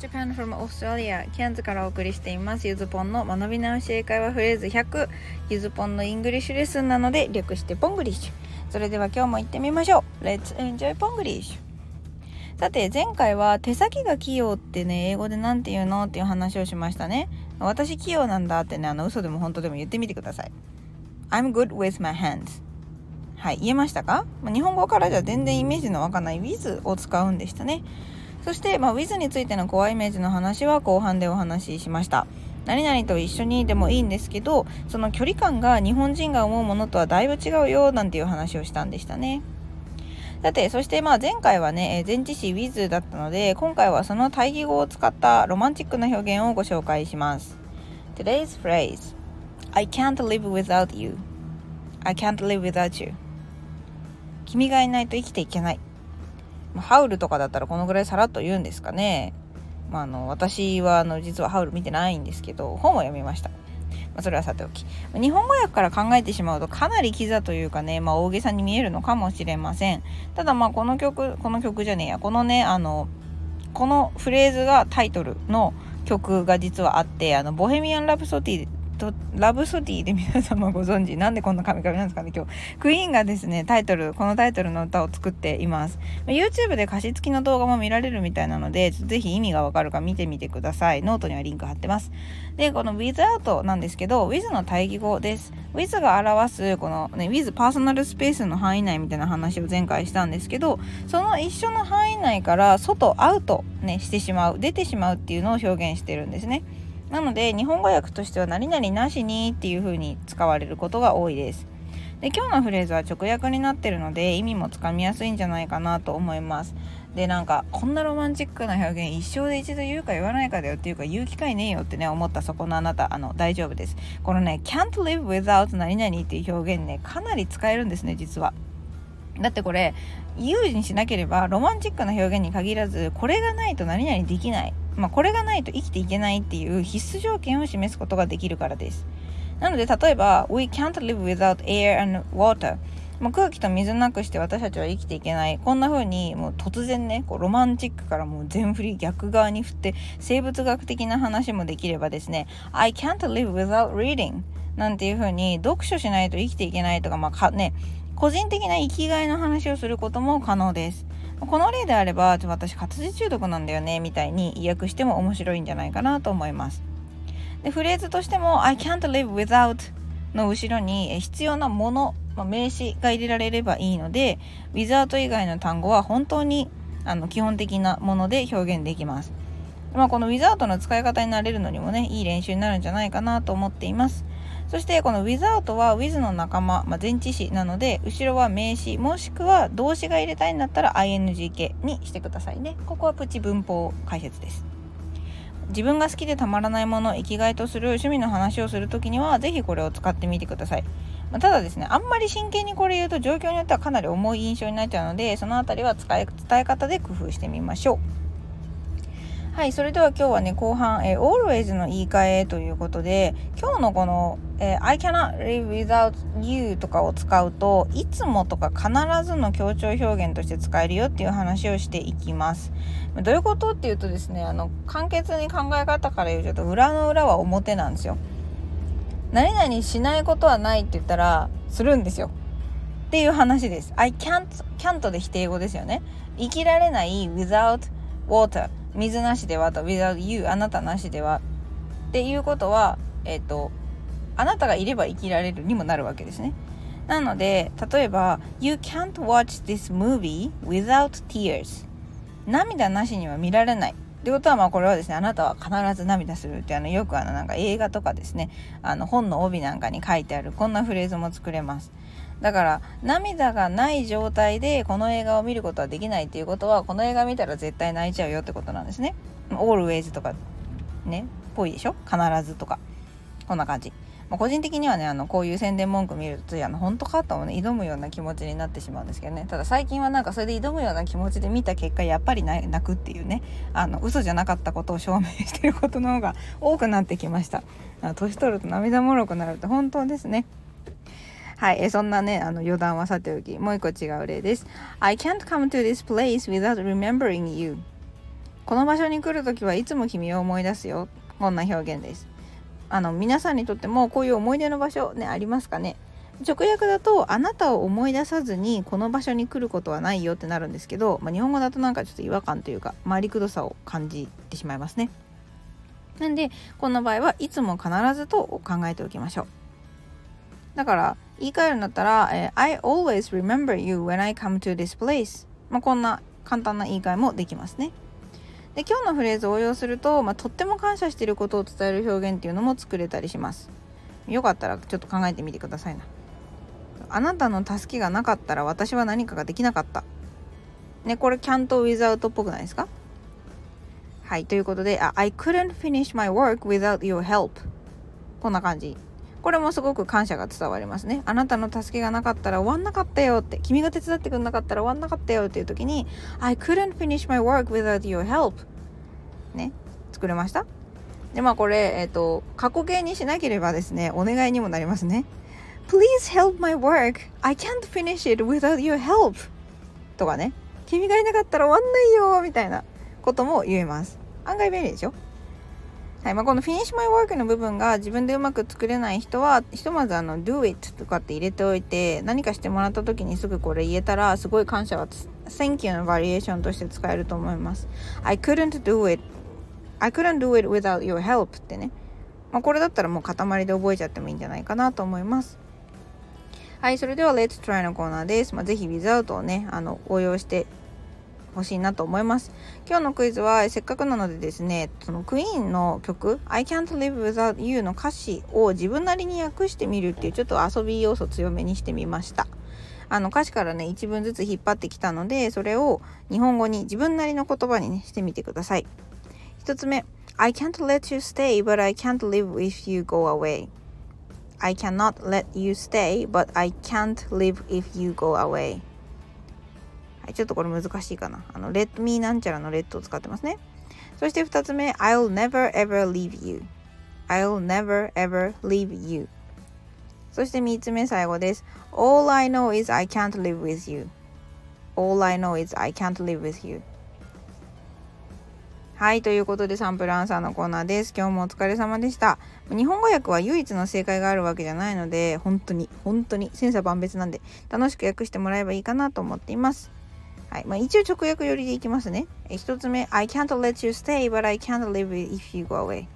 Japan from Australia ケアンズからお送りしています。ゆずぽんの学び直し英会話フレーズ100ゆずぽんの English lesson なので略してポングリッシュ。それでは今日も行ってみましょう。Let's enjoy ポングリッシュさて前回は手先が器用ってね英語で何て言うのっていう話をしましたね。私器用なんだってねあの嘘でも本当でも言ってみてください。I'm good with my hands はい言えましたか、まあ、日本語からじゃ全然イメージのわかんない with を使うんでしたね。そして、まあ、with についてのコアイメージの話は後半でお話ししました。何々と一緒にでもいいんですけどその距離感が日本人が思うものとはだいぶ違うよなんていう話をしたんでしたね。さてそしてまあ前回はね前置詞 with だったので今回はその対義語を使ったロマンチックな表現をご紹介します。Today's phrase I can't live without you I can't live without you 君がいないと生きていけないハウルとかだったらこのぐらいさらっと言うんですかね。まあ、あの私はあの実はハウル見てないんですけど本を読みました。まあ、それはさておき日本語訳から考えてしまうとかなりキザというかね、まあ、大げさに見えるのかもしれませんただまあこの曲この曲じゃねえやこのねあのこのフレーズがタイトルの曲が実はあってあのボヘミアン・ラプソディとラブソディで皆様ご存知。なんでこんなカミカミなんですかね今日。クイーンがですねタイトルこのタイトルの歌を作っています。YouTube で歌詞付きの動画も見られるみたいなのでぜひ意味がわかるか見てみてください。ノートにはリンク貼ってます。でこの without なんですけど with の対義語です。with が表すこのね with パーソナルスペースの範囲内みたいな話を前回したんですけどその一緒の範囲内から外アウトねしてしまう出てしまうっていうのを表現してるんですね。なので日本語訳としては何々なしにっていう風に使われることが多いです。で今日のフレーズは直訳になってるので意味もつかみやすいんじゃないかなと思います。でなんかこんなロマンチックな表現一生で一度言うか言わないかだよっていうか言う機会ねえよってね思ったそこのあなたあの大丈夫です。このね can't live without 何々っていう表現ねかなり使えるんですね実は。だってこれ言うにしなければロマンチックな表現に限らずこれがないと何々できないまあ、これがないと生きていけないっていう必須条件を示すことができるからです。なので例えば We can't live without air and water もう空気と水なくして私たちは生きていけないこんな風にもう突然ねこうロマンチックからもう全振り逆側に振って生物学的な話もできればですね I can't live without reading なんていう風に読書しないと生きていけないとかまあかね個人的な生きがいの話をすることも可能です。この例であれば私活字中毒なんだよねみたいに意訳しても面白いんじゃないかなと思います。でフレーズとしても I can't live without の後ろに必要なもの、まあ、名詞が入れられればいいので without 以外の単語は本当にあの基本的なもので表現できます。まあ、この without の使い方になれるのにもねいい練習になるんじゃないかなと思っています。そしてこの without は with の仲間、まあ、前置詞なので後ろは名詞もしくは動詞が入れたいんだったら ing 形にしてくださいね。ここはプチ文法解説です。自分が好きでたまらないもの生きがいとする趣味の話をする時には是非これを使ってみてください、まあ、ただですねあんまり真剣にこれ言うと状況によってはかなり重い印象になっちゃうのでその辺りは使い伝え方で工夫してみましょう。はい、それでは今日はね、後半、えー、always の言い換えということで、今日のこの、えー、I cannot live without you とかを使うと、いつもとか必ずの強調表現として使えるよっていう話をしていきます。どういうことっていうとですね、あの、簡潔に考え方から言うと、裏の裏は表なんですよ。何々しないことはないって言ったら、するんですよ。っていう話です。I can't, can't で否定語ですよね。生きられない without water 水なしではと without you あなたなしでは。っていうことはえっ、ー、とあなたがいれば生きられるにもなるわけですね。なので例えば You can't watch this movie without tears 涙なしには見られない。ってことはまあこれはですねあなたは必ず涙するってあのよくあのなんか映画とかですねあの本の帯なんかに書いてあるこんなフレーズも作れます。だから涙がない状態でこの映画を見ることはできないっていうことはこの映画見たら絶対泣いちゃうよってことなんですね。always とかねっぽいでしょ？必ずとか。こんな感じ。まあ、個人的にはねあのこういう宣伝文句見るとあの本当かとね挑むような気持ちになってしまうんですけどね。ただ最近はなんかそれで挑むような気持ちで見た結果やっぱり泣くっていうね。あの嘘じゃなかったことを証明してることの方が多くなってきました。年取ると涙もろくなるって本当ですね。はい、えそんなね、あの余談はさておき、もう一個違う例です。I can't come to this place without remembering you. この場所に来る時はいつも君を思い出すよ。こんな表現です。あの皆さんにとってもこういう思い出の場所ねありますかね？直訳だとあなたを思い出さずにこの場所に来ることはないよってなるんですけど、まあ、日本語だとなんかちょっと違和感というか回りくどさを感じてしまいますね。なんでこの場合はいつも必ずと考えておきましょう。だから言い換えるんだったら、えー、I always remember you when I come to this place、まあ、こんな簡単な言い換えもできますね。で今日のフレーズを応用すると、まあ、とっても感謝していることを伝える表現っていうのも作れたりします。よかったらちょっと考えてみてくださいな。あなたの助けがなかったら私は何かができなかった。ねこれ can't without っぽくないですか？はいということで I couldn't finish my work without your help こんな感じ。これもすごく感謝が伝わりますね。あなたの助けがなかったら終わんなかったよって君が手伝ってくれなかったら終わんなかったよっていう時に I couldn't finish my work without your help. ね。作れました？でまあこれえっ、ー、と過去形にしなければですねお願いにもなりますね。Please help my work. I can't finish it without your help. とかね。君がいなかったら終わんないよみたいなことも言えます。案外便利でしょ？はいまあ、この Finish My Work の部分が自分でうまく作れない人はひとまずあの Do it とかって入れておいて何かしてもらった時にすぐこれ言えたらすごい感謝は Thank you のバリエーションとして使えると思います。I couldn't do it. I couldn't do it without your help ってね、まあ、これだったらもう塊で覚えちゃってもいいんじゃないかなと思います。はいそれでは Let's Try のコーナーです、まあ、ぜひ Without をねあの応用して欲しいなと思います。今日のクイズはせっかくなのでですねそのクイーンの曲 I can't live without you の歌詞を自分なりに訳してみるっていうちょっと遊び要素強めにしてみました。あの歌詞からね一文ずつ引っ張ってきたのでそれを日本語に自分なりの言葉にねしてみてください。一つ目 I can't let you stay but I can't live if you go away. I cannot let you stay but I can't live if you go away. はい、ちょっとこれ難しいかな。あの、let me なんちゃらの let を使ってますね。そして2つ目、I'll never ever leave you. I'll never ever leave you. そして3つ目最後です。All I know is I can't live with you. All I know is I can't live with you. はい、ということでサンプルアンサーのコーナーです。今日もお疲れ様でした。日本語訳は唯一の正解があるわけじゃないので、本当に、本当に千差万別なんで、楽しく訳してもらえばいいかなと思っています。はいまあ、一応直訳寄りでいきますね。一つ目、I can't let you stay, but I can't live if you go away.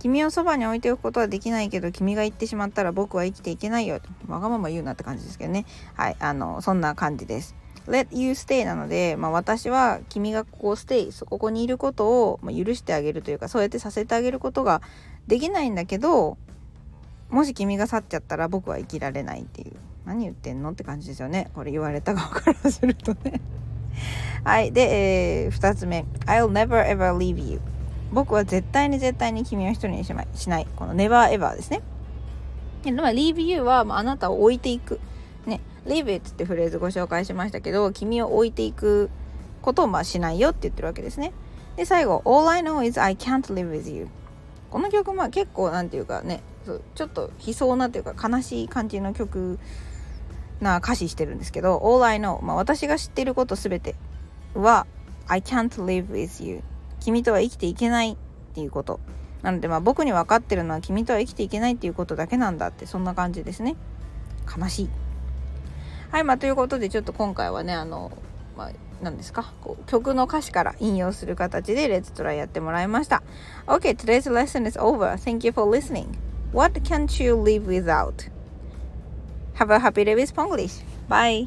君をそばに置いておくことはできないけど、君が行ってしまったら僕は生きていけないよ。わがまま言うなって感じですけどね。はい、あの、そんな感じです。let you stay なので、まあ、私は君がここ stay ここにいることを、まあ、許してあげるというかそうやってさせてあげることができないんだけどもし君が去っちゃったら僕は生きられないっていう何言ってんのって感じですよね。これ言われた側からするとね。はい。で、えー、2つ目。I'll never ever leave you 僕は絶対に絶対に君を一人にしましない。この never ever ですね。で、まあ、leave you は、まあ、なたを置いていく。ね。leave it ってフレーズご紹介しましたけど君を置いていくことをまあしないよって言ってるわけですね。で最後 All I know is I can't live with you この曲まあ結構なんていうかねちょっと悲壮なというか悲しい感じの曲な歌詞してるんですけど All I know、まあ、私が知っていることすべては I can't live with you 君とは生きていけないっていうこと。なのでまあ僕に分かってるのは君とは生きていけないっていうことだけなんだってそんな感じですね。悲しい。はいまあということでちょっと今回はねあのまあ何ですか？こう曲の歌詞から引用する形でレッツトライやってもらいました。OK today's lesson is over. Thank you for listening. What can't you live without? Have a happy day with Ponglish. Bye.